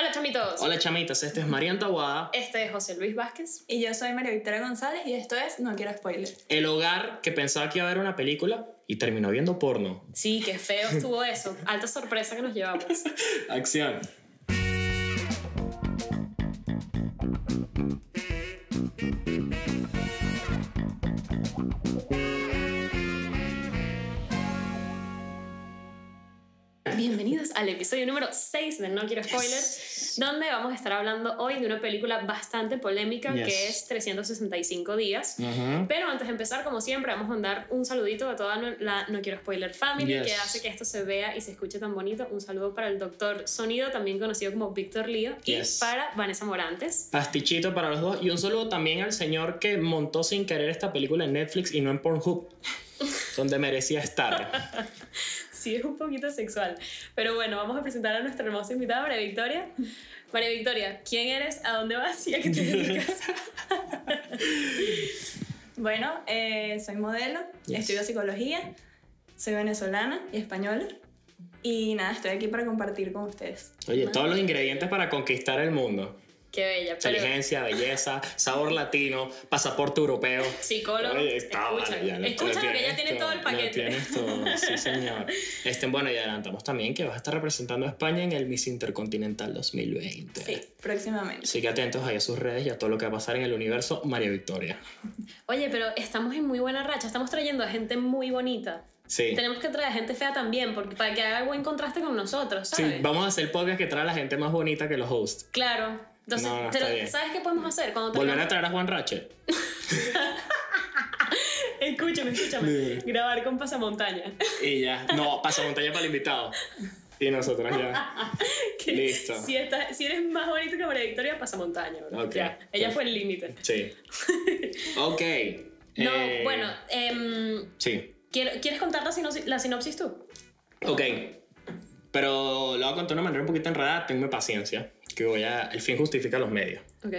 Hola chamitos. Hola chamitas, este es Marian Tahuada. Este es José Luis Vázquez. Y yo soy María Victoria González y esto es No Quiero Spoiler. El hogar que pensaba que iba a ver una película y terminó viendo porno. Sí, qué feo estuvo eso. Alta sorpresa que nos llevamos. Acción. Bienvenidos al episodio número 6 de No Quiero Spoiler, donde vamos a estar hablando hoy de una película bastante polémica Yes. que es 365 días. Ujú. Pero antes de empezar, como siempre, vamos a mandar un saludito a toda la No Quiero Spoiler Family Yes. que hace que esto se vea y se escuche tan bonito. Un saludo para el doctor Sonido, también conocido como Víctor Lío, Yes. y para Vanessa Morantes. Pastichito para los dos. Y un saludo también al señor que montó sin querer esta película en Netflix y no en Pornhub, donde merecía estar. Sí, es un poquito sexual. Pero bueno, vamos a presentar a nuestra hermosa invitada, María Victoria. María Victoria, ¿quién eres? ¿A dónde vas? ¿Y a qué te dedicas? Bueno, eh, soy modelo, Yes. estudio psicología, soy venezolana y española. Y nada, estoy aquí para compartir con ustedes. Oye, todos los ingredientes para conquistar el mundo. Qué bella. Pero Inteligencia, belleza, sabor latino, pasaporte europeo. psicólogo, Oye, está, escucha, vale, ya lo- escucha lo que ella tiene todo el Lo paquete. tienes todo, sí señor. Este, bueno, y adelantamos también que vas a estar representando a España en el Miss Intercontinental 2020. Sí, próximamente. Así que atentos ahí a sus redes y a todo lo que va a pasar en el universo María Victoria. Oye, pero estamos en muy buena racha. Estamos trayendo a gente muy bonita. Sí. Tenemos que traer a gente fea también, porque para que haga buen contraste con nosotros, Sí, ¿sabes? vamos a hacer podcast que trae a la gente más bonita que los hosts. Claro. Entonces, No, no, pero está bien. ¿sabes qué podemos hacer? Cuando Volver a traer a Juan Ratchet. Escúchame, escúchame. Grabar con pasamontaña. Y ya. No, pasa montaña para el invitado. Y nosotros ya. Listo. Si, estás- si eres más bonito que María Victoria, pasamontaña, bro. Ok. Ya, ella fue el límite. Sí. Ok. No, Eh, bueno, em, Sí. ¿quiero- ¿quieres contar la sinopsis, la sinopsis tú? Ok. Pero lo voy a contar de una manera un poquito enredada. Tenme paciencia. Que voy a. El fin justifica los medios. Ok.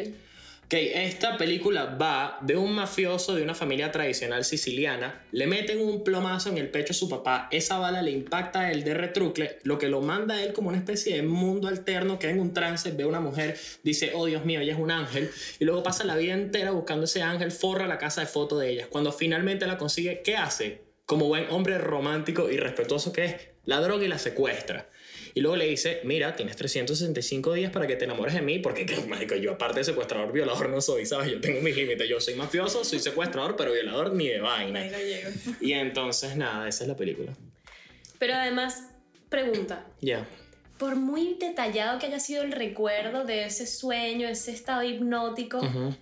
Ok, esta película va de un mafioso de una familia tradicional siciliana, le meten un plomazo en el pecho a su papá, esa bala le impacta a él de retrucle, lo que lo manda a él como una especie de mundo alterno, que en un trance, ve a una mujer, dice, oh Dios mío, ella es un ángel, y luego pasa la vida entera buscando ese ángel, forra la casa de fotos de ella. Cuando finalmente la consigue, ¿qué hace? Como buen hombre romántico y respetuoso que es, la droga y la secuestra. Y luego le dice, mira, tienes 365 días para que te enamores de mí, porque que, marico, yo aparte de secuestrador, violador no soy, ¿sabes? Yo tengo mis límites, yo soy mafioso, soy secuestrador, pero violador ni de vaina. Ahí no llego. Y entonces, nada, esa es la película. Pero además, pregunta. Ya. Por muy detallado que haya sido el recuerdo de ese sueño, ese estado hipnótico, Ujú.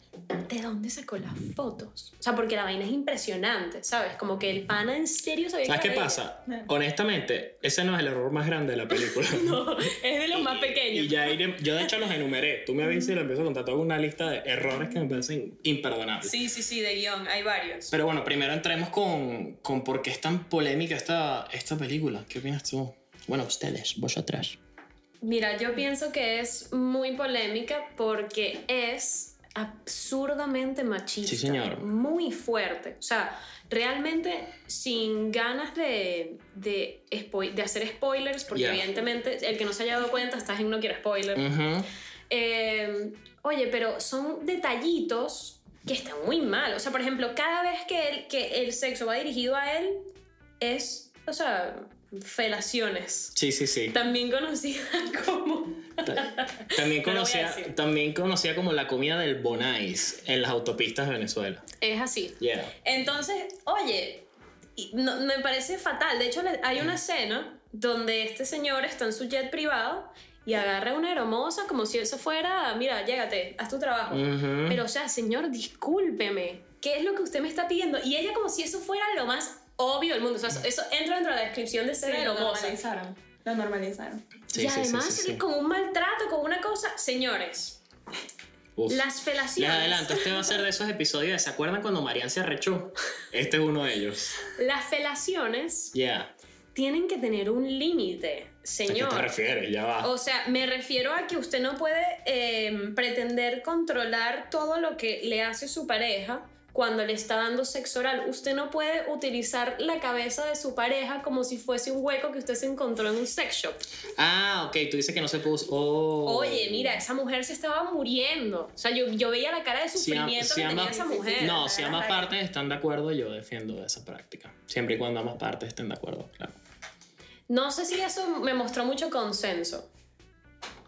¿de dónde sacó las fotos? O sea, porque la vaina es impresionante, ¿sabes? Como que el pana en serio sabía ¿Sabes que qué pasa? No. Honestamente, ese no es el error más grande de la película. No, es de los más pequeños. Y ya iré- yo de hecho los enumeré. Tú me avisas y lo empiezo a contar toda una lista de errores que me parecen imperdonables. Sí, sí, sí, de guion, hay varios. Pero bueno, primero entremos con, con por qué es tan polémica esta, esta película. ¿Qué opinas tú? Bueno, ustedes, vosotras. Mira, yo pienso que es muy polémica porque es absurdamente machista. Sí, señor. Muy fuerte. O sea, realmente sin ganas de, de, hacer spoilers, porque Yeah. evidentemente el que no se haya dado cuenta estás en No Quiero Spoiler. Eh, oye, pero son detallitos que están muy mal. O sea, por ejemplo, cada vez que el, que el sexo va dirigido a él es, o sea, felaciones. Sí, sí, sí. También conocida como... Ta- También No lo voy a conocía, decir. también conocía como la comida del Bonais en las autopistas de Venezuela. Es así. Yeah. Entonces, oye, no- me parece fatal. De hecho, hay una escena donde este señor está en su jet privado y agarra a una hermosa como si eso fuera, mira, llégate, haz tu trabajo. Pero, o sea, señor, discúlpeme. ¿Qué es lo que usted me está pidiendo? Y ella como si eso fuera lo más obvio del mundo. O sea, eso- eso entra dentro de la descripción de ser Sí, lo normalizaron. Lo normalizaron. Sí, y además, sí, sí. con un maltrato, con una cosa. Señores, Uf. las Les felaciones. adelanto, este va a ser de esos episodios de ¿se acuerdan cuando Marian se arrechó? Este es uno de ellos. Las felaciones Yeah. tienen que tener un límite, ¿A qué señor. te refieres? Ya va. O sea, me refiero a que usted no puede eh, pretender controlar todo lo que le hace su pareja cuando le está dando sexo oral. Usted no puede utilizar la cabeza de su pareja como si fuese un hueco que usted se encontró en un sex shop. Ah, ok, tú dices que no se puso. Oh. Oye, mira, esa mujer se estaba muriendo. O sea, yo, yo veía la cara de sufrimiento si que tenía esa mujer. No, si ambas partes están de acuerdo, yo defiendo esa práctica. Siempre y cuando ambas partes estén de acuerdo, claro. No sé si eso me mostró mucho consenso.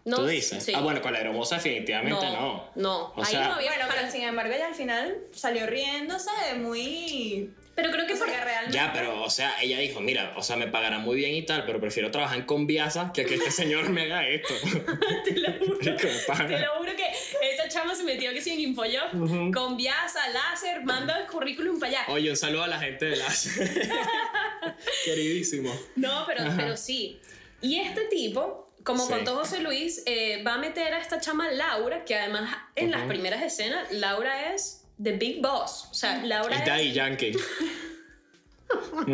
No, ¿Tú dices? sí. Ah, bueno, con la hermosa definitivamente no. no. No, O ahí sea- no había Bueno, pero sin embargo, ella al final salió riéndose de muy. Pero creo que O sea, por- que realmente. Ya, pero, o sea, ella dijo, mira, o sea, me pagarán muy bien y tal, pero prefiero trabajar en Conviasa que que este señor me haga esto. te lo juro. Te lo juro que esa chama se metió que sin Infojob, Ujú. con Viasa, láser, manda el currículum para allá. Oye, un saludo a la gente de las... Queridísimo. No, pero, Ajá. pero sí. Y este tipo, como Sí. contó José Luis, eh, va a meter a esta chama Laura, que además en las Ujú. primeras escenas, Laura es the big boss. O sea, Laura Es es Daddy Yankee.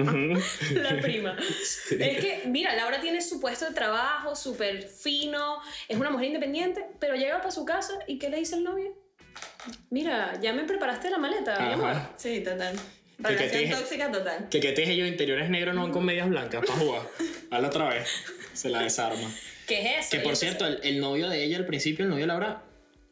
La prima. Es que, mira, Laura tiene su puesto de trabajo súper fino, es una mujer independiente, pero llega para su casa y ¿qué le dice el novio? Mira, ya me preparaste la maleta, mi amor. Sí, total. Que- que Relación te dije- tóxica total. Que que te dije yo, interiores negros no van con medias blancas para jugar. Hazlo otra vez. Se la desarma. ¿Qué es eso? Que por cierto, el, el novio de ella al principio, el novio de Laura,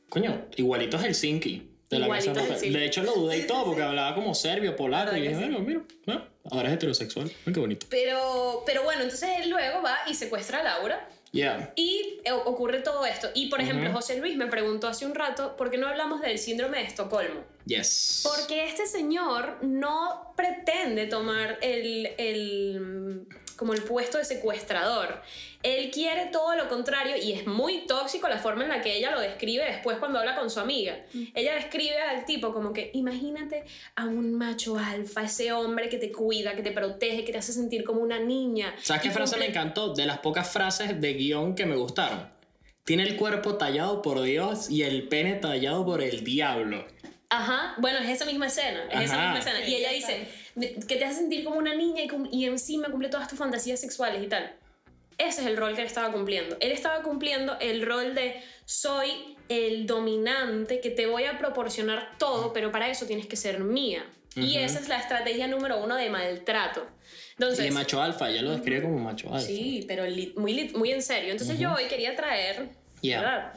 coño, igualito es Helsinki. De, la. Helsinki. de hecho, lo dudé Sí, y sí, todo sí. porque hablaba como serbio, polaco. Y ¿Verdad dije, sí? bueno, mira, ah, ahora es heterosexual. Ay, qué bonito. Pero, pero bueno, entonces él luego va y secuestra a Laura Yeah. y eh, ocurre todo esto. Y por ejemplo, Ujú. José Luis me preguntó hace un rato, ¿por qué no hablamos del síndrome de Estocolmo? Yes. Porque este señor no pretende tomar el, el- como el puesto de secuestrador. Él quiere todo lo contrario y es muy tóxico la forma en la que ella lo describe después cuando habla con su amiga. Ella describe al tipo como que imagínate a un macho alfa, ese hombre que te cuida, que te protege, que te hace sentir como una niña. ¿Sabes qué frase me encantó? De las pocas frases de guion que me gustaron. Tiene el cuerpo tallado por Dios y el pene tallado por el diablo. Ajá, bueno, es esa misma escena, es esa misma escena. Y ella dice que te hace sentir como una niña y, y encima cumple todas tus fantasías sexuales y tal. Ese es el rol que él estaba cumpliendo. Él estaba cumpliendo el rol de soy el dominante que te voy a proporcionar todo, pero para eso tienes que ser mía. Y esa es la estrategia número uno de maltrato. Entonces, y de macho alfa, ella lo describe como macho alfa. Sí, pero muy, muy en serio. Entonces yo hoy quería traer Yeah. ¿verdad?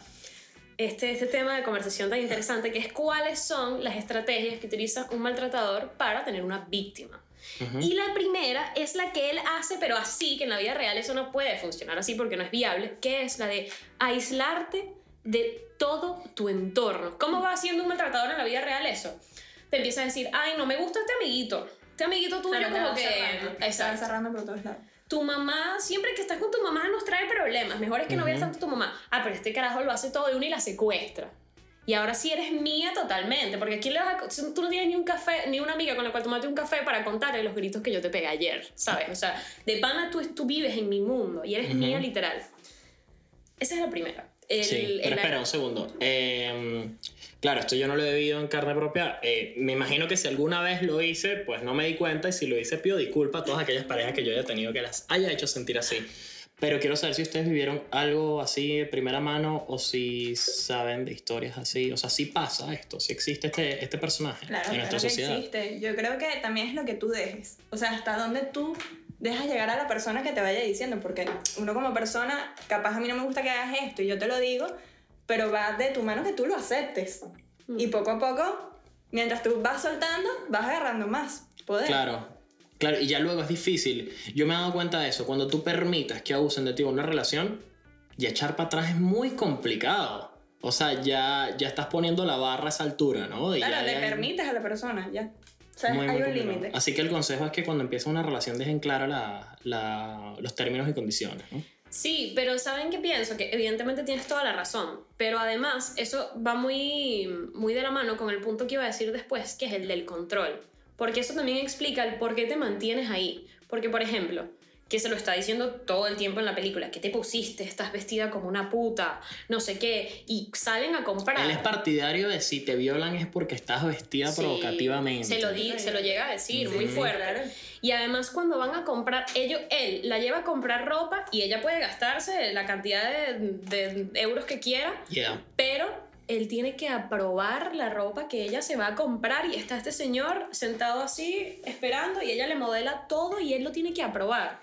Este, este tema de conversación tan interesante que es cuáles son las estrategias que utiliza un maltratador para tener una víctima. Ujú. Y la primera es la que él hace, pero así, que en la vida real eso no puede funcionar así porque no es viable, que es la de aislarte de todo tu entorno. ¿Cómo va haciendo un maltratador en la vida real eso? Te empieza a decir, ay, no me gusta este amiguito. Este amiguito tuyo Claro, como que... cerrando, Exacto cerrando por todos lados. Tu mamá, siempre que estás con tu mamá nos trae problemas. Mejor es que no veas tanto a tu mamá. Ah, pero este carajo lo hace todo de una y la secuestra. Y ahora sí eres mía totalmente, porque aquí le vas a, tú no tienes ni un café, ni una amiga con la cual tomarte un café para contarle los gritos que yo te pegué ayer, ¿sabes? O sea, de pana tú, tú vives en mi mundo y eres mía literal. Esa es la primera. El- Sí, pero el- espera un segundo. Eh, claro, esto yo no lo he vivido en carne propia. Eh, me imagino que si alguna vez lo hice, pues no me di cuenta y si lo hice pido disculpas a todas aquellas parejas que yo haya tenido que las haya hecho sentir así. Pero quiero saber si ustedes vivieron algo así de primera mano o si saben de historias así. O sea, si pasa esto, si existe este, este personaje Claro, en nuestra claro que sociedad. existe. Yo creo que también es lo que tú dejes. O sea, hasta dónde tú dejas llegar a la persona que te vaya diciendo. Porque uno como persona, capaz a mí no me gusta que hagas esto y yo te lo digo, pero va de tu mano que tú lo aceptes. Mm. Y poco a poco, mientras tú vas soltando, vas agarrando más poder. Claro. Claro, y ya luego es difícil. Yo me he dado cuenta de eso. Cuando tú permitas que abusen de ti en una relación, ya echar para atrás es muy complicado. O sea, ya, ya estás poniendo la barra a esa altura, ¿no? Y Claro, ya- le ya- permites a la persona, ya. O sea, muy, muy hay un complicado. límite. Así que el consejo es que cuando empieza una relación dejen claro la- la- los términos y condiciones, ¿no? Sí, pero ¿saben qué pienso? Que evidentemente tienes toda la razón, pero además eso va muy, muy de la mano con el punto que iba a decir después, que es el del control. Porque eso también explica el por qué te mantienes ahí. Porque, por ejemplo, que se lo está diciendo todo el tiempo en la película, que te pusiste, estás vestida como una puta, no sé qué, y salen a comprar. Él es partidario de si te violan es porque estás vestida Sí, provocativamente. Se lo, di- se lo llega a decir, muy fuerte. Claro. Y además cuando van a comprar, ellos, él la lleva a comprar ropa y ella puede gastarse la cantidad de, de euros que quiera, Yeah. pero él tiene que aprobar la ropa que ella se va a comprar y está este señor sentado así esperando y ella le modela todo y él lo tiene que aprobar.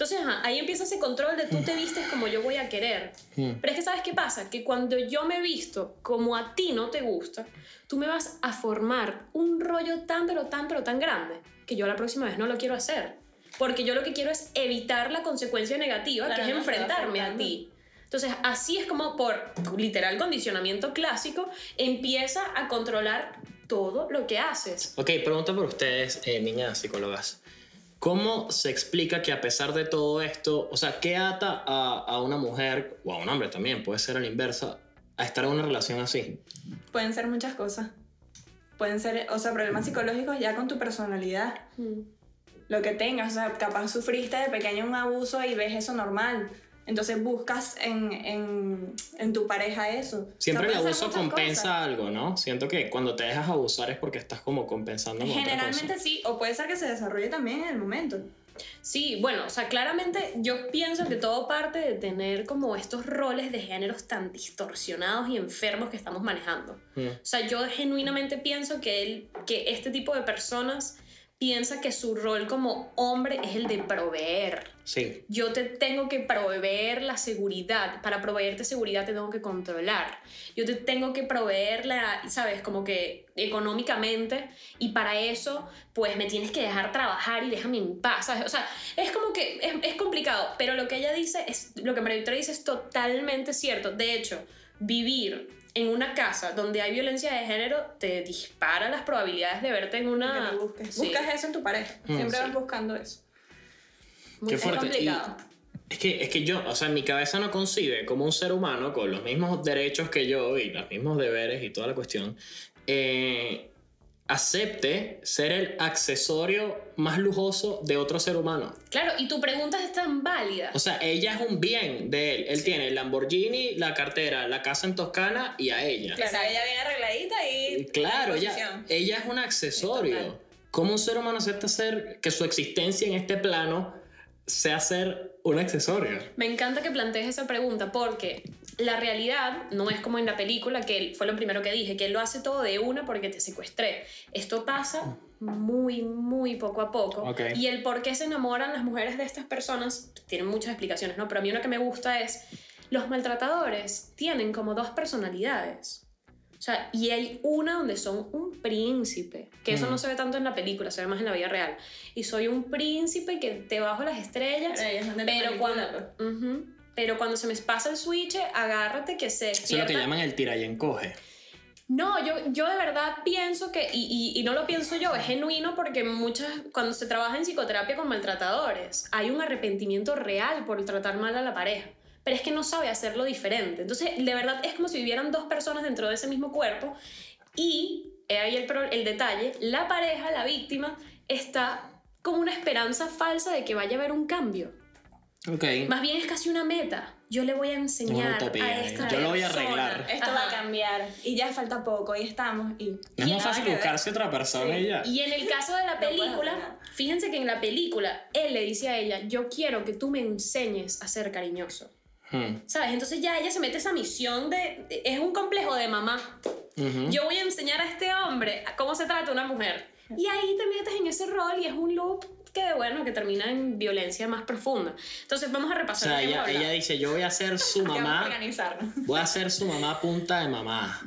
Entonces, ajá, ahí empieza ese control de tú te vistes como yo voy a querer. Mm. Pero es que, ¿sabes qué pasa? Que cuando yo me visto como a ti no te gusta, tú me vas a formar un rollo tan, pero tan, pero tan grande que yo la próxima vez no lo quiero hacer. Porque yo lo que quiero es evitar la consecuencia negativa, Claro, que es no, enfrentarme a ti. Entonces, así es como por literal condicionamiento clásico, empieza a controlar todo lo que haces. Ok, pregunta por ustedes, eh, niñas psicólogas. ¿Cómo se explica que a pesar de todo esto, o sea, qué ata a, a una mujer, o a un hombre también, puede ser a la inversa, a estar en una relación así? Pueden ser muchas cosas. Pueden ser, o sea, problemas psicológicos ya con tu personalidad. Lo que tengas, o sea, capaz sufriste de pequeño un abuso y ves eso normal. Entonces buscas en, en, en tu pareja eso. Siempre el abuso compensa cosas. algo, ¿no? Siento que cuando te dejas abusar es porque estás como compensando con otra Generalmente cosa. sí, o puede ser que se desarrolle también en el momento. Sí, bueno, o sea, claramente yo pienso que todo parte de tener como estos roles de géneros tan distorsionados y enfermos que estamos manejando. Mm. O sea, yo genuinamente pienso que, él, que este tipo de personas piensa que su rol como hombre es el de proveer. Sí. Yo te tengo que proveer la seguridad. Para proveerte seguridad te tengo que controlar. Yo te tengo que proveer la, ¿sabes? Como que económicamente. Y para eso, pues me tienes que dejar trabajar y déjame en paz. ¿sabes? O sea, es como que es, es complicado. Pero lo que ella dice, es, lo que María Victoria dice es totalmente cierto. De hecho, vivir en una casa donde hay violencia de género te dispara las probabilidades de verte en una... lo busques. Sí, Buscas eso en tu pareja. Mm, Siempre sí. vas buscando eso. muy- Qué es fuerte. complicado. Es que, es que yo, o sea, mi cabeza no concibe como un ser humano con los mismos derechos que yo y los mismos deberes y toda la cuestión, eh, acepte ser el accesorio más lujoso de otro ser humano. Claro, y tu pregunta es tan válida. O sea, ella es un bien de él. Él tiene el Lamborghini, la cartera, la casa en Toscana y a ella. Claro, ella viene arregladita y. Claro, ella, ella es un accesorio. ¿Cómo un ser humano acepta ser que su existencia en este plano sea ser un accesorio? Me encanta que plantees esa pregunta porque la realidad no es como en la película, que fue lo primero que dije, que él lo hace todo de una porque te secuestré. Esto pasa muy, muy poco a poco. Ok. Y el por qué se enamoran las mujeres de estas personas tiene muchas explicaciones, ¿no? Pero a mí una que me gusta es, los maltratadores tienen como dos personalidades. O sea, y hay una donde son un príncipe, que eso Mm. no se ve tanto en la película, se ve más en la vida real. Y soy un príncipe que te bajo las estrellas, Pero pero cuando, Ujú. Pero cuando se me pasa el switch, agárrate que se Eso es lo despierta. que llaman el tira y encoge. No, yo, yo de verdad pienso que, y, y, y no lo pienso yo, es genuino porque muchas, cuando se trabaja en psicoterapia con maltratadores, hay un arrepentimiento real por tratar mal a la pareja, pero es que no sabe hacerlo diferente. Entonces, de verdad es como si vivieran dos personas dentro de ese mismo cuerpo y, he ahí el, el detalle, la pareja, la víctima, está con una esperanza falsa de que vaya a haber un cambio. Ok. Más bien es casi una meta. Yo le voy a enseñar utopía, a esta Yo lo voy a persona. arreglar. Esto va a Ajá. cambiar. Y ya falta poco, y estamos. Y, No es más fácil buscarse otra persona Sí. y ya. Y en el caso de la película, nada. fíjense que en la película él le dice a ella, yo quiero que tú me enseñes a ser cariñoso. Hmm. ¿Sabes? Entonces ya ella se mete esa misión de... es un complejo de mamá. Ujú. Yo voy a enseñar a este hombre a cómo se trata una mujer. Y ahí te metes en ese rol y es un loop que, bueno, que termina en violencia más profunda. Entonces vamos a O repasar sea, que hemos ella, ella dice, yo voy a ser su mamá, voy a ser su mamá punta de mamá.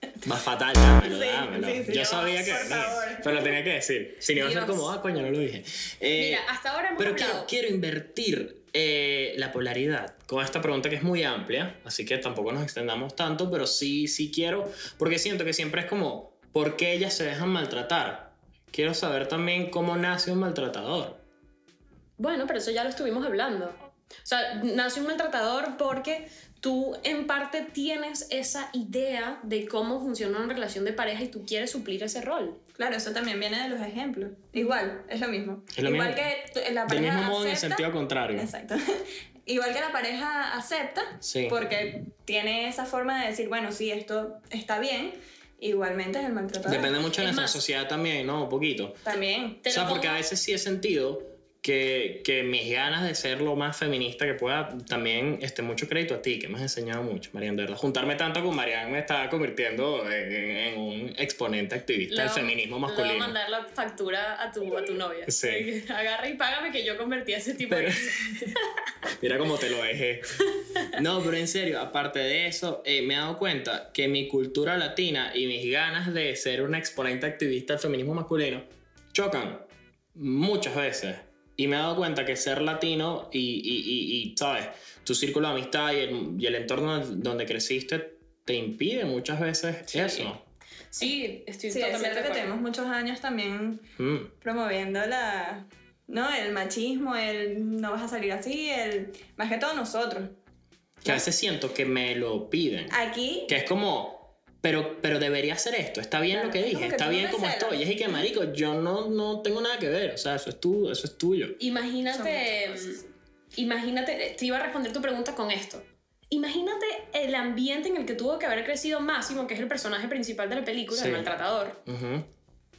Más fatal, dámelo, Sí, dámelo. sí, sí, Yo no, sabía que favor. pero lo tenía que decir. Si no iba a ser como, ah, coño, no lo dije. Eh, Mira, hasta ahora hemos Pero quiero, quiero invertir eh, la polaridad con esta pregunta que es muy amplia, así que tampoco nos extendamos tanto, pero sí, sí quiero, porque siento que siempre es como, ¿por qué ellas se dejan maltratar? Quiero saber también cómo nace un maltratador. Bueno, pero eso ya lo estuvimos hablando. O sea, nace un maltratador porque tú en parte tienes esa idea de cómo funciona una relación de pareja y tú quieres suplir ese rol. Claro, eso también viene de los ejemplos. Igual, es lo mismo. Es lo Igual mismo. que la Del pareja mismo modo en el acepta- sentido contrario. Exacto. Igual que la pareja acepta, Sí. porque tiene esa forma de decir, bueno, sí, esto está bien, igualmente es el maltratador. Depende mucho de Es nuestra más- sociedad también, ¿no? Un poquito. También. O sea, porque a veces sí he sentido que, que mis ganas de ser lo más feminista que pueda, también este, mucho crédito a ti, que me has enseñado mucho, Marian, de verdad. Juntarme tanto con Marian me está convirtiendo en, en un exponente activista del feminismo Le voy a masculino. mandar la factura a tu, a tu novia. Sí. Agarra y págame que yo convertí a ese tipo Pero- de... Mira cómo te lo dejé. No, pero en serio, aparte de eso, eh, me he dado cuenta que mi cultura latina y mis ganas de ser una exponente activista del feminismo masculino chocan muchas veces. Y me he dado cuenta que ser latino y, y, y, y, ¿sabes? Tu círculo de amistad y el, y el entorno donde creciste te impide muchas veces eso. Sí, estoy Sí, es totalmente cierto de que tenemos muchos años también Mm. promoviendo la... No, el machismo, el no vas a salir así, el... Más que todo nosotros. Que a veces siento que me lo piden. Aquí... Que es como, pero, pero debería hacer esto, está bien Claro, lo que dije, que está no bien como celas. estoy. Y es y que, marico, yo no, no tengo nada que ver, o sea, eso es, tu, eso es tuyo. Imagínate, cosas. imagínate, te iba a responder tu pregunta con esto. Imagínate el ambiente en el que tuvo que haber crecido Máximo, que es el personaje principal de la película, Sí. el maltratador. Ujú.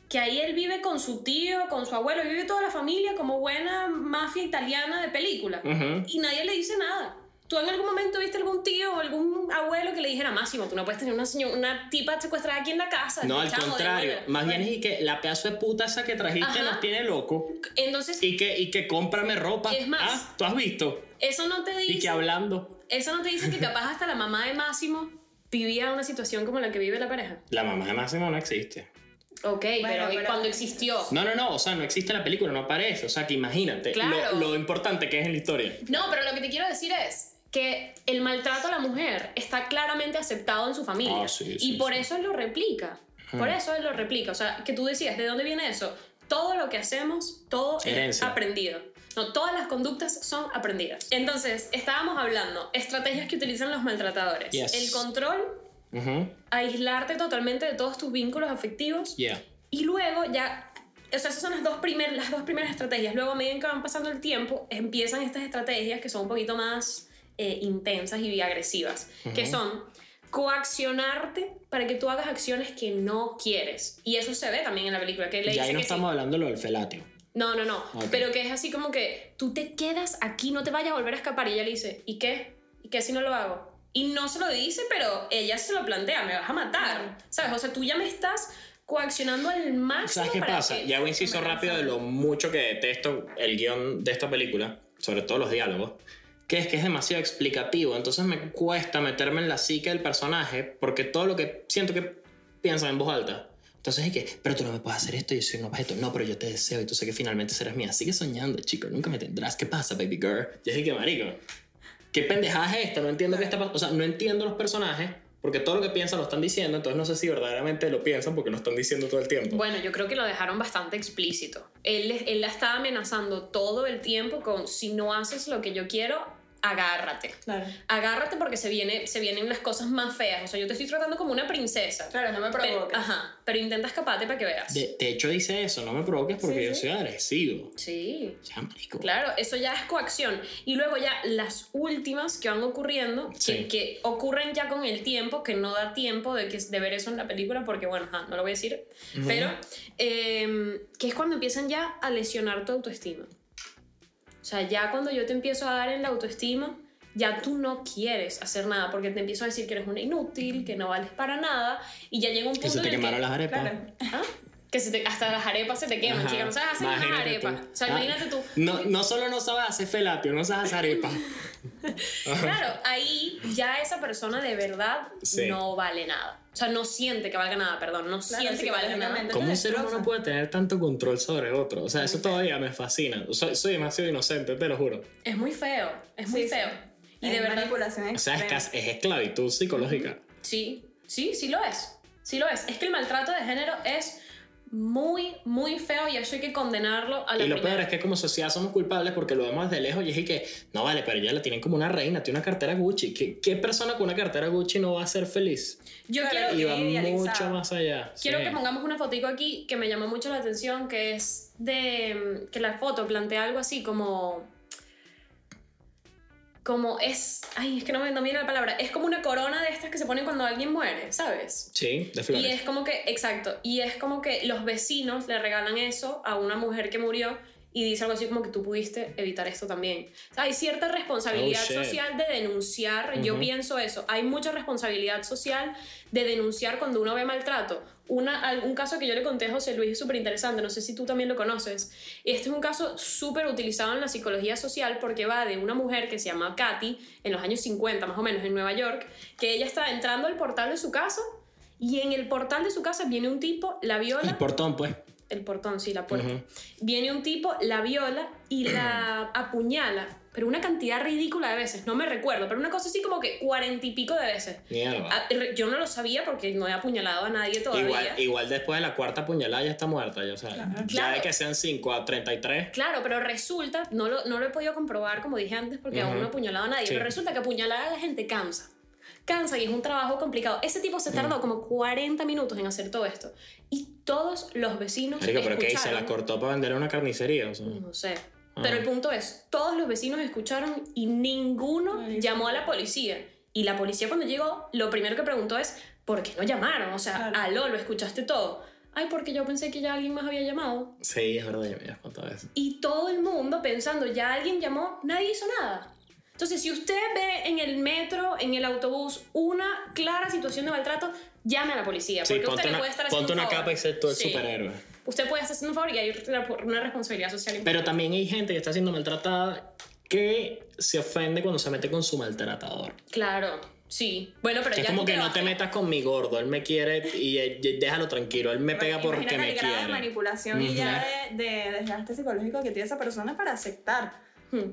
Que ahí él vive con su tío, con su abuelo, vive toda la familia como buena mafia italiana de película. Ujú. Y nadie le dice nada. ¿Tú en algún momento viste algún tío o algún abuelo que le dijera, Máximo, tú no puedes tener una, señora, una tipa secuestrada aquí en la casa? No, al contrario, devuelve". más bien es y que la pedazo de puta esa que trajiste Ajá. nos tiene loco. Entonces, Y que, y que cómprame ropa. Es más- Ah, tú has visto. eso no te Y dice... que hablando. Eso no te dice que capaz hasta la mamá de Máximo vivía una situación como la que vive la pareja. La mamá de Máximo no existe. Ok, pero, pero- cuando existió. No, no, no, o sea, no existe la película, no aparece. O sea, que imagínate Claro. lo, lo importante que es en la historia. No, pero lo que te quiero decir es que el maltrato a la mujer está claramente aceptado en su familia. Ah, sí, y por sí. eso él lo replica. Por eso él lo replica. O sea, que tú decías, ¿de dónde viene eso? Todo lo que hacemos, todo es aprendido. No, todas las conductas son aprendidas. Entonces, estábamos hablando, estrategias que utilizan los maltratadores. Yes. El control, Ujú. aislarte totalmente de todos tus vínculos afectivos. Yeah. Y luego ya, o sea, esas son las dos, primer, las dos primeras estrategias. Luego, a medida que van pasando el tiempo, empiezan estas estrategias que son un poquito más eh, intensas y agresivas, que son coaccionarte para que tú hagas acciones que no quieres. Y eso se ve también en la película, que le Ya dice ahí no que sí. estamos hablando de lo del felatio. No, no, no. Pero que es así como que tú te quedas aquí, no te vayas a volver a escapar. Y ella le dice, ¿y qué? ¿Y qué si no lo hago? Y no se lo dice, pero ella se lo plantea, me vas a matar. ¿Sabes? O sea, tú ya me estás coaccionando al máximo. ¿Sabes qué para pasa? que- Ya hago inciso rápido de lo mucho que detesto el guion de esta película, sobre todo los diálogos, que es que es demasiado explicativo, entonces me cuesta meterme en la psique del personaje porque todo lo que siento que piensan en voz alta. Entonces es que, pero tú no me puedes hacer esto, yo soy un objeto. No, pero yo te deseo y tú sé que finalmente serás mía. Sigue soñando, chico, nunca me tendrás. ¿Qué pasa, baby girl? Yo dije que marico. ¿Qué pendejada es esta? No entiendo qué está pasando. O sea, no entiendo los personajes porque todo lo que piensan lo están diciendo, entonces no sé si verdaderamente lo piensan porque lo están diciendo todo el tiempo. Bueno, yo creo que lo dejaron bastante explícito. Él, él la estaba amenazando todo el tiempo con, si no haces lo que yo quiero, agárrate. Claro. Agárrate porque se, viene, se vienen las cosas más feas. O sea, yo te estoy tratando como una princesa. Claro, no me Pero, provoques. ajá, pero intenta escaparte para que veas. De, de hecho dice eso, no me provoques porque Sí, yo sí. soy agresivo. Sí, Ya, marico. claro, eso ya es coacción. Y luego ya las últimas que van ocurriendo, Sí. que, que ocurren ya con el tiempo, que no da tiempo de, que, de ver eso en la película, porque bueno, ajá, no lo voy a decir, pero em, que es cuando empiezan ya a lesionar tu autoestima. O sea, ya cuando yo te empiezo a dar en la autoestima, ya tú no quieres hacer nada, porque te empiezo a decir que eres una inútil, que no vales para nada, y ya llega un punto Que se te quemaron que... las arepas. Claro. ¿Ah? Que se te- hasta las arepas se te queman, Ajá. chica. No sabes hacer unas arepas. tú. O sea, Ah, imagínate tú. No, no solo no sabes hacer felatio, no sabes hacer arepas. Claro, ahí ya esa persona de verdad Sí. no vale nada. O sea, no siente que valga nada, perdón. No Claro, siente que valga nada. ¿Cómo un ser humano puede tener tanto control sobre otro? O sea, eso todavía me fascina. Soy, soy demasiado inocente, te lo juro. Es muy feo. Es muy Sí, sí. feo. Y Es de verdad. manipulación O sea, es, es esclavitud psicológica. Sí, sí, sí lo es. Sí lo es. Es que el maltrato de género es muy, muy feo y eso hay que condenarlo a la Y lo primera. peor es que como sociedad somos culpables porque lo vemos desde lejos y es que, no vale, pero ella la tienen como una reina, tiene una cartera Gucci. ¿Qué, qué persona con una cartera Gucci no va a ser feliz? Yo quiero, Y va idealizado. mucho más allá. quiero Sí. que pongamos una fotico aquí que me llamó mucho la atención, que es de que la foto plantea algo así como como es, ay, es que no me viene la palabra, es como una corona de estas que se ponen cuando alguien muere, ¿sabes? Sí, de Y es como que, exacto, y es como que los vecinos le regalan eso a una mujer que murió y dice algo así como que tú pudiste evitar esto también. O sea, hay cierta responsabilidad Oh, social de denunciar, yo pienso eso, hay mucha responsabilidad social de denunciar cuando uno ve maltrato. Una, un caso que yo le conté a José Luis es súper interesante, no sé si tú también lo conoces. Este es un caso súper utilizado en la psicología social porque va de una mujer que se llama Katy, en los años 50 más o menos, en Nueva York, que ella está entrando al portal de su casa y en el portal de su casa viene un tipo, la viola El portón, pues. el portón, sí, la puerta. Viene un tipo, la viola y la apuñala, pero una cantidad ridícula de veces, no me recuerdo, pero una cosa así como que cuarenta y pico de veces. Mierda. Ah, Yo no lo sabía porque no he apuñalado a nadie todavía. Igual, igual después de la cuarta puñalada ya está muerta, ya, o sea, ya Claro. de que sean 5 a 33. Claro, pero resulta, no lo, no lo he podido comprobar como dije antes porque aún no he apuñalado a nadie, Sí. pero resulta que apuñalar a la gente cansa. Cansa y es un trabajo complicado. Ese tipo se tardó Mm. como 40 minutos en hacer todo esto. Y todos los vecinos. Marico, pero ¿qué hice? La cortó para vender a una carnicería, o sea. No sé. Pero el punto es, todos los vecinos escucharon y ninguno llamó a la policía. Y la policía cuando llegó, lo primero que preguntó es, ¿por qué no llamaron? O sea, Claro. aló, lo escuchaste todo. Ay, porque yo pensé que ya alguien más había llamado. Sí, es verdad, ya me habías contado eso. Y todo el mundo pensando, ya alguien llamó, nadie hizo nada. Entonces, si usted ve en el metro, en el autobús, una clara situación de maltrato, llame a la policía. Sí, porque usted le una, puede estar haciendo ponte un una favor. capa y sé tú el Sí. superhéroe. Usted puede estar haciendo un favor y hay una responsabilidad social importante. Pero también hay gente que está siendo maltratada que se ofende cuando se mete con su maltratador. Claro, sí. Bueno, pero Que es ya como tú que no vas te metas con mi gordo, él me quiere y eh, déjalo tranquilo, él me pega porque me el grado de quiere. manipulación y Ujú. ya de, de desgaste psicológico que tiene esa persona para aceptar. Hmm.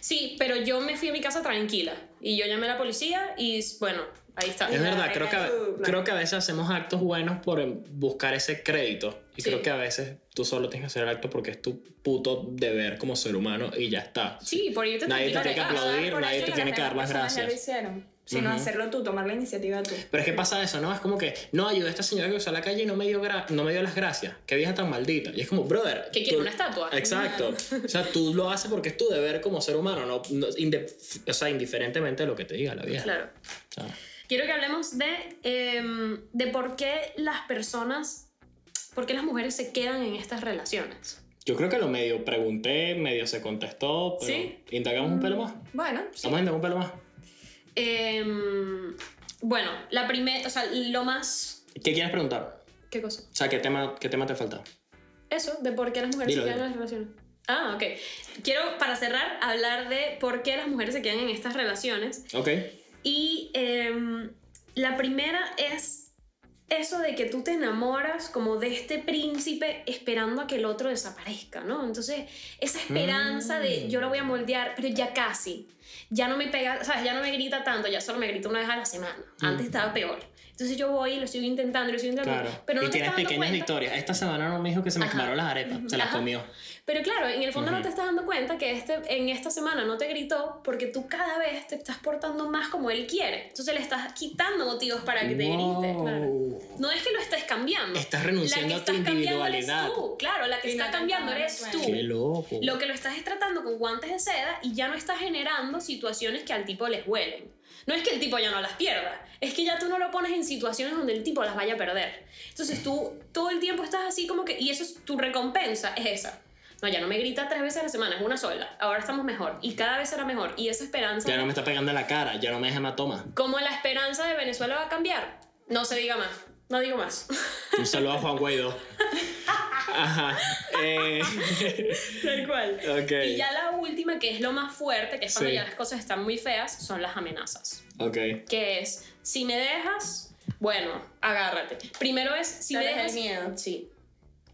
Sí, pero yo me fui a mi casa tranquila y yo llamé a la policía y bueno, ahí está. Es verdad, creo que, a, creo que a veces hacemos actos buenos por em, buscar ese crédito. Y Sí. creo que a veces tú solo tienes que hacer el acto porque es tu puto deber como ser humano y ya está. Sí, por irte Nadie te tiene que casa. aplaudir, nadie te tiene que dar las gracias. Sino Ujú. hacerlo tú, tomar la iniciativa tú. Pero es que pasa eso, ¿no? Es como que, no, ayudé a esta señora que usó la calle y no me dio, gra- no me dio las gracias. Qué vieja tan maldita. Y es como, brother. ¿Qué quiere, una estatua? Exacto. O sea, tú lo haces porque es tu deber como ser humano, no, no- o sea, indiferentemente de lo que te diga la vieja. Claro. O sea, Quiero que hablemos de, em, de por qué las personas, por qué las mujeres se quedan en estas relaciones. yo creo que lo medio pregunté, medio se contestó, pero Sí. indagamos un pelo más. Bueno, sí. Vamos a indagar un pelo más. Em, bueno, la primera, o sea, lo más... ¿Qué quieres preguntar? ¿Qué cosa? O sea, ¿qué tema, qué tema te falta? Eso, de por qué las mujeres Dilo, se quedan dilo. en las relaciones. Ah, ok. Quiero, para cerrar, hablar de por qué las mujeres se quedan en estas relaciones. Ok. Y em, la primera es eso de que tú te enamoras como de este príncipe esperando a que el otro desaparezca, ¿no? Entonces, esa esperanza de yo lo voy a moldear, pero ya casi. Ya no me pega, ¿sabes? Ya no me grita tanto, ya solo me grita una vez a la semana. Antes estaba peor. Entonces yo voy y lo sigo intentando, lo sigo intentando. Claro. Pero no y tienes pequeñas cuenta. victorias. Esta semana no me dijo que se me Ajá. quemaron las arepas. Se las Ajá. comió. Pero claro, en el fondo no Ujú. te estás dando cuenta que este, en esta semana no te gritó porque tú cada vez te estás portando más como él quiere. Entonces le estás quitando motivos para que te grite. claro. Wow. No es que lo estés cambiando. Estás renunciando la que a tu estás cambiando eres individualidad. tú. Claro, la que está no cambiando eres tú. Qué loco. Lo que lo estás es tratando con guantes de seda y ya no estás generando situaciones que al tipo les huelen. No es que el tipo ya no las pierda, es que ya tú no lo pones en situaciones donde el tipo las vaya a perder. Entonces tú todo el tiempo estás así como que, y eso es tu recompensa, es esa. No, ya no me grita tres veces a la semana, es una sola. Ahora estamos mejor y cada vez será mejor. Y esa esperanza, Ya no me está pegando en la cara, ya no me deja hematoma. como la esperanza de Venezuela va a cambiar, no se diga más, no digo más. Un saludo a Juan Guaidó. Ajá. Eh, Tal cual. ok. Y ya la última, que es lo más fuerte, que es cuando Sí. ya las cosas están muy feas, son las amenazas. Ok. Que es, si me dejas, bueno, agárrate. Primero es, si me ¿Sabes el dejas... miedo? Sí.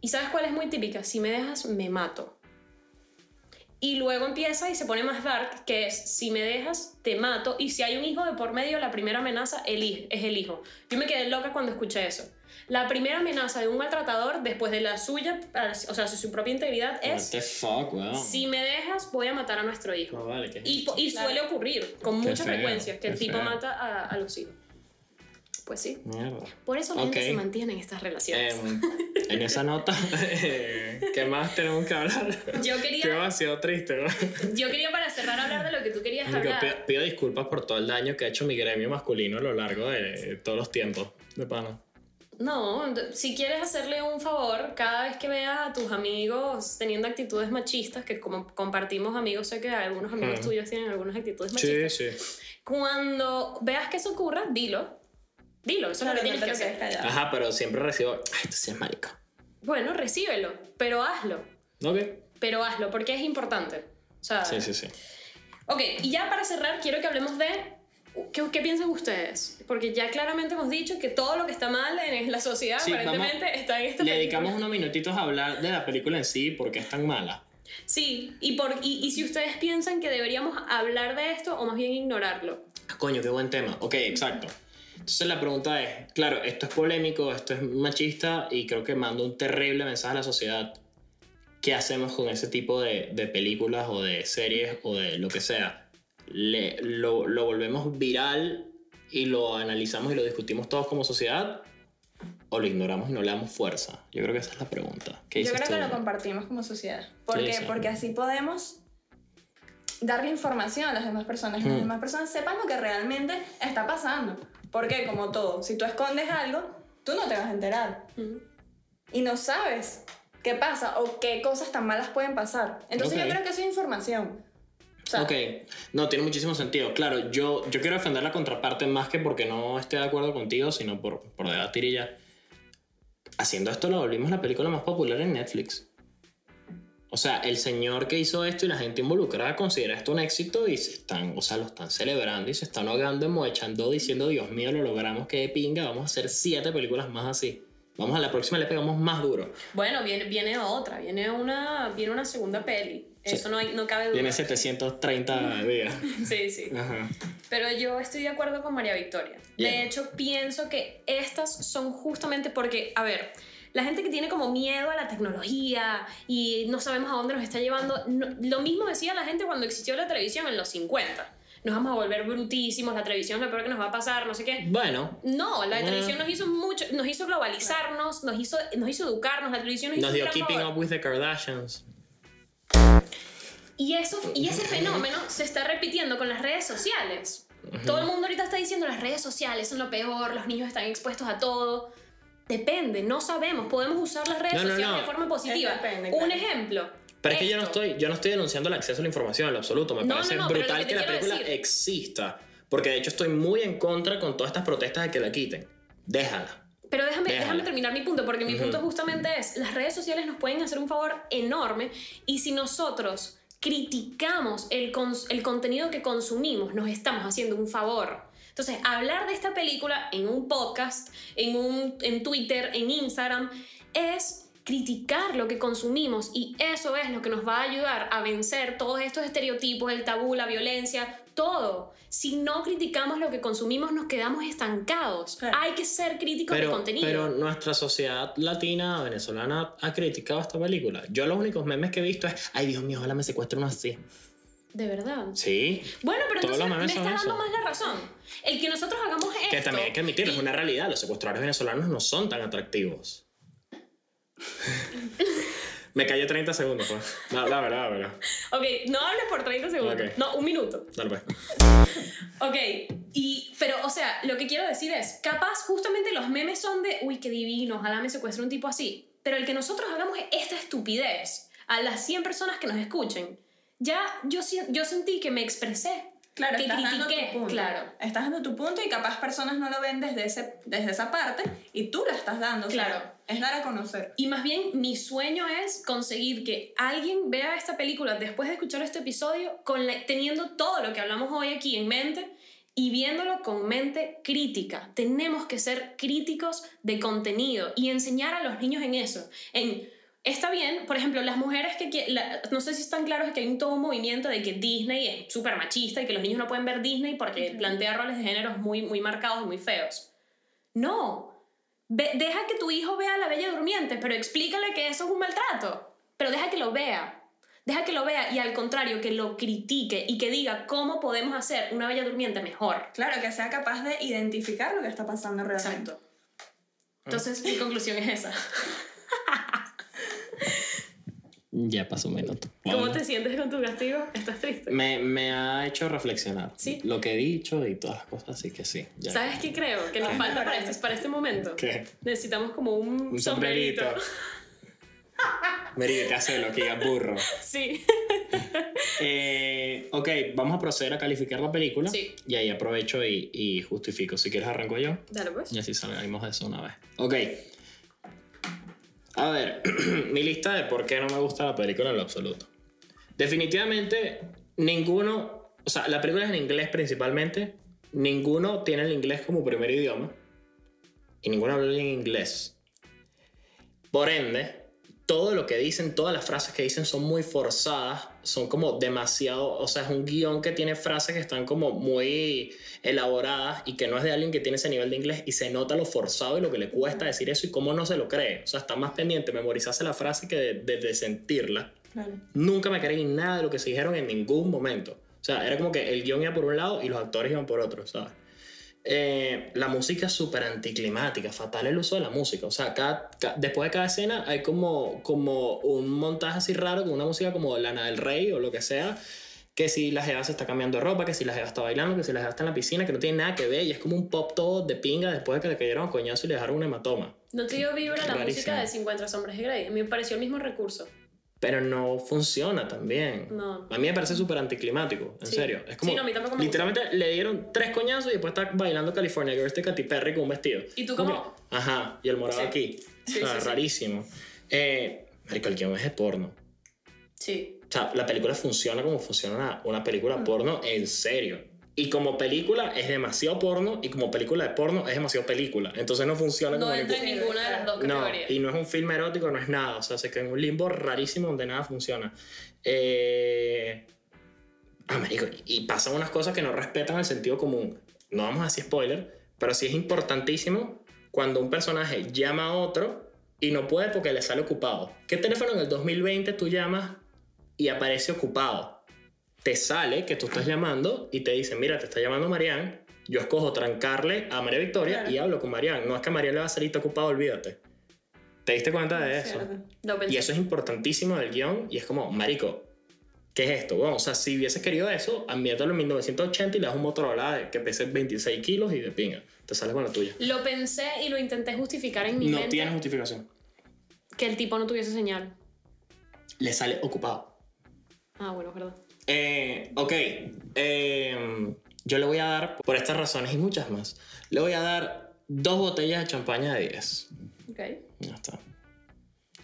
¿Y sabes cuál es muy típica? Si me dejas, me mato. Y luego empieza y se pone más dark, que es, si me dejas, te mato. Y si hay un hijo de por medio, la primera amenaza es el hijo. Yo me quedé loca cuando escuché eso. La primera amenaza de un maltratador, después de la suya, o sea, su propia integridad, What es, the fuck, si me dejas, voy a matar a nuestro hijo. Vale, ¿qué? Y, suele ocurrir con Qué mucha feo, frecuencia que el tipo feo. mata a, a los hijos. Pues sí. Mierda. Por eso la gente Ok. se mantiene en estas relaciones. Em, en esa nota, eh, ¿qué más tenemos que hablar? yo, Qué quería, demasiado triste, ¿no? yo quería para cerrar hablar de lo que tú querías hablar. pido, pido disculpas por todo el daño que ha hecho mi gremio masculino a lo largo de todos los tiempos de pana. No, si quieres hacerle un favor, cada vez que veas a tus amigos teniendo actitudes machistas, que como compartimos amigos, sé que algunos amigos tuyos tienen algunas actitudes Sí, machistas. sí. Cuando veas que eso ocurra, dilo. Dilo, eso Claro, es lo que no tienes que hacer. Ajá, pero siempre recibo. Ay, esto sí es marica. Bueno, recíbelo, pero hazlo. Ok. Pero hazlo, porque es importante. O sea, Sí, sí, sí. Ok, y ya para cerrar, quiero que hablemos de qué, qué piensan ustedes. Porque ya claramente hemos dicho que todo lo que está mal en la sociedad, Sí, vamos- aparentemente, está en esta Le película. dedicamos unos minutitos a hablar de la película en sí, porque es tan mala. Sí, y, por, y, y si ustedes piensan que deberíamos hablar de esto o más bien ignorarlo. Ah, Coño, qué buen tema. Ok, exacto. Entonces la pregunta es, claro, esto es polémico, esto es machista y creo que manda un terrible mensaje a la sociedad. ¿Qué hacemos con ese tipo de, de películas o de series o de lo que sea? Le- lo, ¿Lo volvemos viral y lo analizamos y lo discutimos todos como sociedad? ¿O lo ignoramos y no le damos fuerza? Yo creo que esa es la pregunta. ¿Qué Yo creo que lo compartimos como sociedad. Porque, sí. porque así podemos darle información a las demás personas. Que las Mm. demás personas sepan lo que realmente está pasando. Porque, como todo, si tú escondes algo, tú no te vas a enterar. Y no sabes qué pasa o qué cosas tan malas pueden pasar. Entonces yo creo que eso es información. O sea, Ok, no, tiene muchísimo sentido. Claro, yo, yo quiero defender la contraparte más que porque no esté de acuerdo contigo, sino por, por debatir y ya. Haciendo esto lo volvimos la película más popular en Netflix. O sea, el señor que hizo esto y la gente involucrada considera esto un éxito y se están, o sea, lo están celebrando y se están ahogando, moechando, diciendo, Dios mío, lo logramos, que pinga, vamos a hacer siete películas más así. Vamos a la próxima, le pegamos más duro. Bueno, viene, viene otra, viene una, viene una segunda peli. Sí. Eso no, hay, no cabe duda. Tiene 730 días. Sí, sí. Ajá. Pero yo estoy de acuerdo con María Victoria. De hecho, pienso que estas son justamente porque, a ver, la gente que tiene como miedo a la tecnología y no sabemos a dónde nos está llevando, no- lo mismo decía la gente cuando existió la televisión en los 50. Nos vamos a volver brutísimos, la televisión es lo peor que nos va a pasar, no sé qué. Bueno, No, la Bueno. televisión nos hizo mucho, nos hizo globalizarnos, nos hizo, nos hizo educarnos, la televisión nos, nos hizo dio Keeping favor. Up with the Kardashians. Y, eso, y ese fenómeno se está repitiendo con las redes sociales. Todo el mundo ahorita está diciendo las redes sociales son lo peor, los niños están expuestos a todo. Depende, no sabemos. Podemos usar las redes No, no, sociales no. de forma positiva. Depende, Un claro. ejemplo. Pero es que yo no, esto. estoy, yo no estoy denunciando el acceso a la información en lo absoluto. Me No, parece brutal que la película decir- exista. Porque de hecho estoy muy en contra con todas estas protestas de que la quiten. Déjala. Pero déjame, Déjala. déjame terminar mi punto, porque mi punto justamente es, las redes sociales nos pueden hacer un favor enorme y si nosotros criticamos el, cons- el contenido que consumimos, nos estamos haciendo un favor. Entonces, hablar de esta película en un podcast, en, un, en Twitter, en Instagram, es criticar lo que consumimos y eso es lo que nos va a ayudar a vencer todos estos estereotipos, el tabú, la violencia, todo. Si no criticamos lo que consumimos, nos quedamos estancados. Claro. Hay que ser críticos de Pero, contenido. pero nuestra sociedad latina, venezolana, ha criticado esta película. Yo los únicos memes que he visto es, ay Dios mío, ojalá me secuestre uno así. De verdad. Sí. Bueno, pero Todos entonces me son dando eso. más la razón. El que nosotros hagamos esto... Que también hay que admitirlo, es una realidad. Los secuestradores venezolanos no son tan atractivos. me callé 30 segundos, pues. No, la verdad, la verdad. Ok, no hables por 30 segundos. Ok. No, un minuto. Dale, pues. Ok, y, pero, o sea, lo que quiero decir es, capaz justamente los memes son de, uy, qué divino, ojalá me secuestre un tipo así. Pero el que nosotros hagamos esta estupidez a las 100 personas que nos escuchen, ya yo, yo sentí que me expresé. Claro, que estás dando critiqué, tu punto. claro. Estás dando tu punto y capaz personas no lo ven desde, ese, desde esa parte y tú la estás dando. o sea, Claro. es dar a conocer. Y más bien mi sueño es conseguir que alguien vea esta película después de escuchar este episodio con la- teniendo todo lo que hablamos hoy aquí en mente y viéndolo con mente crítica. Tenemos que ser críticos de contenido y enseñar a los niños en eso. En, está bien, por ejemplo, las mujeres que... la- no sé si están claros que hay un todo un movimiento de que Disney es súper machista y que los niños no pueden ver Disney porque plantea roles de géneros muy, muy marcados y muy feos. No, Ve- deja que tu hijo vea a la Bella Durmiente, pero explícale que eso es un maltrato. Pero deja que lo vea. Deja que lo vea y al contrario, que lo critique y que diga cómo podemos hacer una Bella Durmiente mejor. Claro, que sea capaz de identificar lo que está pasando realmente. Entonces, mi conclusión es esa. Ya pasó un minuto. ¿Cómo Bueno, te sientes con tu castigo? ¿Estás triste? Me, me ha hecho reflexionar Sí. lo que he dicho y todas las cosas, así que sí. ya. ¿Sabes qué creo? Que nos falta para este, para este momento. ¿Qué? Necesitamos como un, Un sombrerito. Mira, te hace lo que diga burro. Sí. Eh, ok, vamos a proceder a calificar la película. Sí. Y ahí aprovecho y, y justifico. Si quieres, arranco yo. Dale pues. Y así salimos de eso una vez. Ok. A ver, mi lista de por qué no me gusta la película en lo absoluto. Definitivamente, ninguno, o sea, la película es en inglés principalmente, ninguno tiene el inglés como primer idioma y ninguno habla en inglés. Por ende, todo lo que dicen, todas las frases que dicen son muy forzadas, son como demasiado, o sea, es un guion que tiene frases que están como muy elaboradas y que no es de alguien que tiene ese nivel de inglés y se nota lo forzado y lo que le cuesta decir eso y cómo no se lo cree. O sea, está más pendiente memorizarse la frase que de, de- de sentirla. Nunca me creí nada de lo que se dijeron en ningún momento. O sea, era como que el guion iba por un lado y los actores iban por otro, ¿sabes? Eh, la música es súper anticlimática, fatal el uso de la música. O sea, cada- ca- después de cada escena hay como, como un montaje así raro con una música como Lana del Rey o lo que sea. Que si la jeva se está cambiando de ropa, que si la jeva está bailando, que si la jeva está en la piscina, que no tiene nada que ver. Y es como un pop todo de pinga después de que le cayeron a coñazo y le dejaron un hematoma. ¿No te dio vibra la música de 50 sombras de Grey? A mí me pareció el mismo recurso. Pero no funciona también. No. A mí me parece súper anticlimático, en Sí. serio. Es como, Sí, no, a mí tampoco me literalmente le dieron tres coñazos y después está bailando California Girls de Katy Perry con un vestido. ¿Y tú cómo? Ajá, y el morado Sí. aquí. Sí, O sea, rarísimo. Eh, marico, el guion es de porno. Sí. O sea, la película funciona como funciona una, una película Mm. porno en serio. Y como película es demasiado porno y como película de porno es demasiado película. Entonces no funciona No como entra en ninguna de las dos no, categorías. y no es un film erótico, no es nada. O sea, se queda en un limbo rarísimo donde nada funciona. Eh... Ah, marico, y pasan unas cosas que no respetan el sentido común. No vamos a decir spoiler, pero sí es importantísimo cuando un personaje llama a otro y no puede porque le sale ocupado. ¿Qué teléfono en el 2020 tú llamas y aparece ocupado? Te sale que tú estás llamando y te dicen, mira, te está llamando Marianne. Yo escojo trancarle a María Victoria Claro. y hablo con Marianne. No es que a Marianne le va a salir está ocupado, olvídate. ¿Te diste cuenta de eso? Pensé. Y eso es importantísimo del guion y es como, marico, ¿qué es esto? Bueno, o sea, si hubieses querido eso, ambiéntalo en 1980 y le das un Motorola que pese 26 kilos y de pinga. Te sales con la tuya. Lo pensé y lo intenté justificar en mi No mente tiene justificación. que el tipo no tuviese señal. Le sale ocupado. Ah, bueno, perdón. Eh, ok. eh, yo le voy a dar, por estas razones y muchas más, le voy a dar dos botellas de champaña de 10. Ok. Ya está.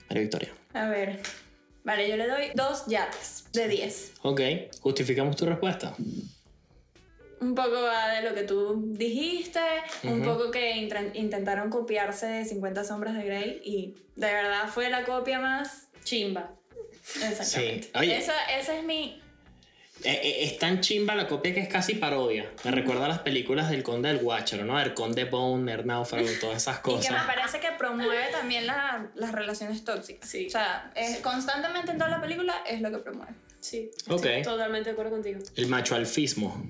María Victoria. A ver. Vale, yo le doy dos yates de 10. Ok. Justificamos tu respuesta. Un poco va de lo que tú dijiste, un poco que intentaron copiarse de 50 sombras de Grey y de verdad fue la copia más... Chimba. Exactamente. Sí. Oye. Esa es mi... Eh, eh, es tan chimba la copia que es casi parodia. Me recuerda a las películas del Conde del Guacharo, ¿no? El Conde Bone, el Náufrago, todas esas Y que me cosas. parece que promueve también la- las relaciones tóxicas. Sí. O sea, es- constantemente en toda la película es lo que promueve. Sí. Ok. Estoy totalmente de acuerdo contigo. El macho alfismo.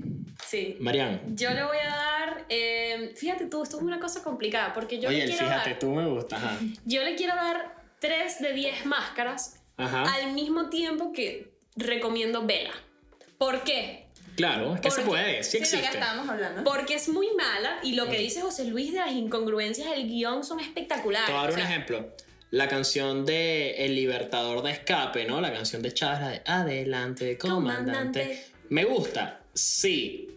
Sí. Marian. Yo le voy a dar. eh, fíjate tú, esto es una cosa complicada porque yo Oye, le quiero fíjate, dar. tú me gusta. Ajá. Yo le quiero dar 3 de 10 máscaras Ajá. al mismo tiempo que recomiendo Vela. ¿Por qué? Claro, es que se puede, sí existe. estábamos hablando. Porque es muy mala y lo que dice José Luis de las incongruencias del guion son espectaculares. Te voy a dar O un sea, ejemplo. La canción de El Libertador de Escape, ¿no? La canción de Chávez, la de Adelante, comandante. Comandante. ¿Me gusta? Sí.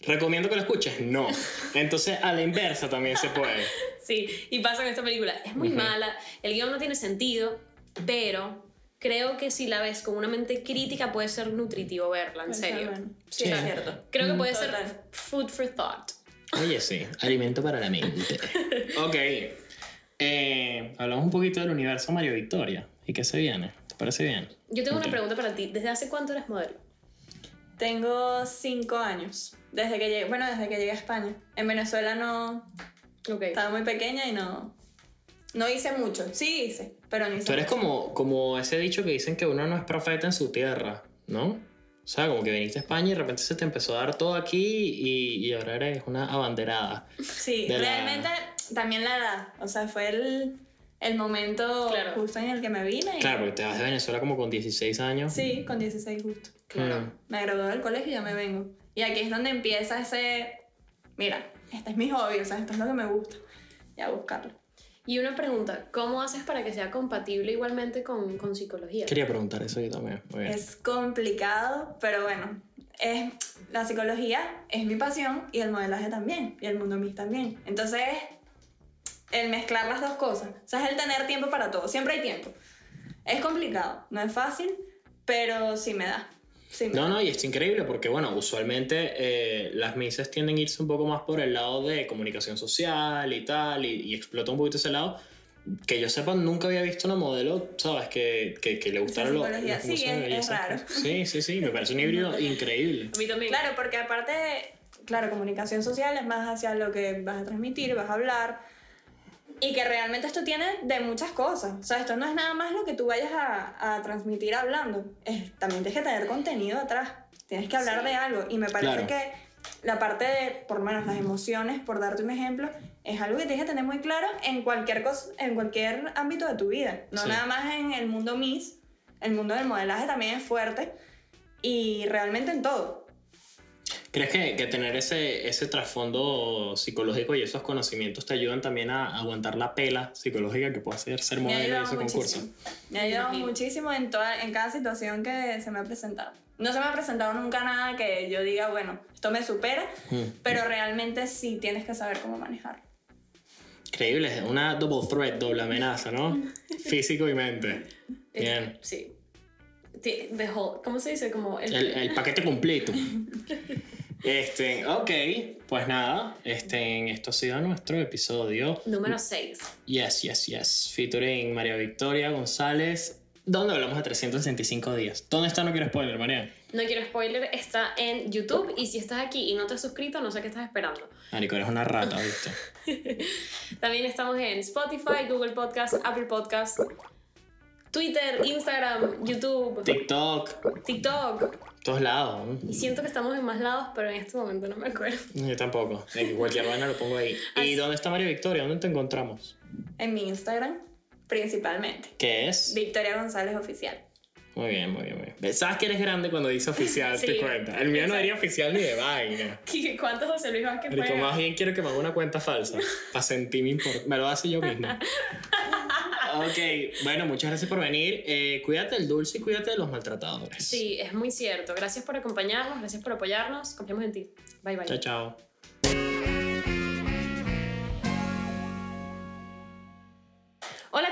¿Recomiendo que lo escuches? No. Entonces, a la inversa también se puede. Sí, y pasa con esta película. Es muy mala, el guion no tiene sentido, pero creo que si la ves con una mente crítica puede ser nutritivo verla, en serio. Sí, Sí. es cierto. Creo que puede Total. ser food for thought. Oye, sí. Alimento para la mente. Ok. Eh, hablamos un poquito del universo Mario Victoria. ¿Y qué se viene? ¿Te parece bien? Yo tengo Ok. una pregunta para ti. ¿Desde hace cuánto eres modelo? Tengo cinco años. Desde que llegué, bueno, desde que llegué a España. En Venezuela no Ok. estaba muy pequeña y no, no hice mucho. Sí hice, pero no hice Tú eres mucho. como, como ese dicho que dicen que uno no es profeta en su tierra, ¿no? O sea, como que viniste a España y de repente se te empezó a dar todo aquí y, y ahora eres una abanderada. Sí, la- realmente también la edad. O sea, fue el, el momento Claro. justo en el que me vine. y- Claro, porque te vas de Venezuela como con 16 años. Sí, con 16 justo. Claro. Mm. Me gradué del colegio y ya me vengo. Y aquí es donde empieza ese, mira, este es mi hobby, o sea, esto es lo que me gusta. Y a buscarlo. Y una pregunta, ¿cómo haces para que sea compatible igualmente con, con psicología? Quería preguntar eso yo también. Muy bien. Es complicado, pero bueno, es, la psicología es mi pasión y el modelaje también, y el mundo mix también. Entonces, el mezclar las dos cosas, o sea, es el tener tiempo para todo, siempre hay tiempo. Es complicado, no es fácil, pero sí me da. Sí No, no, y es increíble porque, bueno, usualmente eh, las misas tienden a irse un poco más por el lado de comunicación social y tal, y, y explota un poquito ese lado. Que yo sepa, nunca había visto una modelo, ¿sabes? Que, que, que le gustara lo, los Sí, cursos de es- es belleza. raro. Sí, sí, sí, me parece un híbrido increíble. A mí también. Claro, porque aparte, claro, comunicación social es más hacia lo que vas a transmitir, vas a hablar. Y que realmente esto tiene de muchas cosas. O sea, esto no es nada más lo que tú vayas a, a transmitir hablando. Es, también tienes que tener contenido atrás. Tienes que hablar Sí. de algo. Y me parece Claro. que la parte de, por lo menos las emociones, por darte un ejemplo, es algo que tienes que tener muy claro en cualquier, cosa, en cualquier ámbito de tu vida. No Sí. nada más en el mundo Miss. El mundo del modelaje también es fuerte. Y realmente en todo. ¿Crees que, que tener ese, ese trasfondo psicológico y esos conocimientos te ayudan también a aguantar la pela psicológica que puede hacer ser modelo y ese concurso? Me ha ayudado muchísimo en, toda, en cada situación que se me ha presentado. No se me ha presentado nunca nada que yo diga, bueno, esto me supera, Mm. pero realmente sí tienes que saber cómo manejarlo. Increíble, es una double threat, doble amenaza, ¿no? Físico y mente. Bien. Sí. The whole- ¿Cómo se dice? Como el, El, el paquete completo. Este, ok, pues nada, este, esto ha sido nuestro episodio. número 6. Yes, yes, yes. Featuring María Victoria González, donde hablamos de 365 días. ¿Dónde está No Quiero Spoiler, María? No quiero spoiler, está en YouTube y si estás aquí y no te has suscrito, no sé qué estás esperando. Marico, eres una rata, ¿viste? También estamos en Spotify, Google Podcast, Apple Podcast, Twitter, Instagram, YouTube, TikTok, TikTok. Todos lados. ¿no? Y siento que estamos en más lados, pero en este momento no me acuerdo. Yo tampoco. En cualquier vaina lo pongo ahí. ¿Y dónde está María Victoria? ¿Dónde te encontramos? En mi Instagram, principalmente. ¿Qué es? Victoria González Oficial. Muy bien, muy bien, muy bien. ¿Sabes que eres grande cuando dice oficial? Sí. Te cuenta. El mío no diría oficial ni de vaina. ¿Qué- ¿Cuántos José Luis Vázquez fue? más bien quiero que me haga una cuenta falsa. Para sentirme importante. Me lo hace yo mismo ok, bueno, muchas gracias por venir. Eh, cuídate del dulce y cuídate de los maltratadores. Sí, es muy cierto. Gracias por acompañarnos, gracias por apoyarnos. Confiamos en ti. Bye, bye. Chao, chao. Hola,